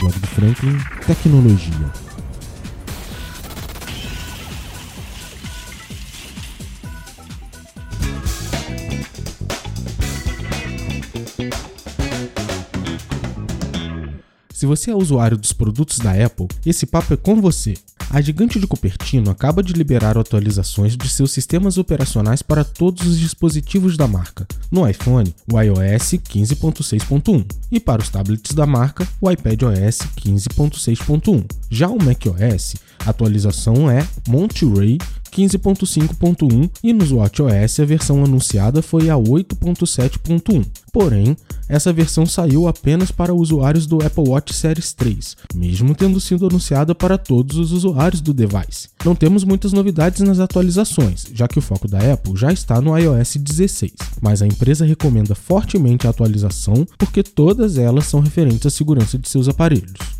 blog do Franklin, tecnologia. Se você é usuário dos produtos da Apple, esse papo é com você. A gigante de Cupertino acaba de liberar atualizações de seus sistemas operacionais para todos os dispositivos da marca. No iPhone, o iOS 15.6.1 e para os tablets da marca, o iPadOS 15.6.1. Já o macOS, a atualização é Monterey 15.5.1 e nos WatchOS a versão anunciada foi a 8.7.1. Porém, essa versão saiu apenas para usuários do Apple Watch Series 3, mesmo tendo sido anunciada para todos os usuários do device. Não temos muitas novidades nas atualizações, já que o foco da Apple já está no iOS 16, mas a empresa recomenda fortemente a atualização porque todas elas são referentes à segurança de seus aparelhos.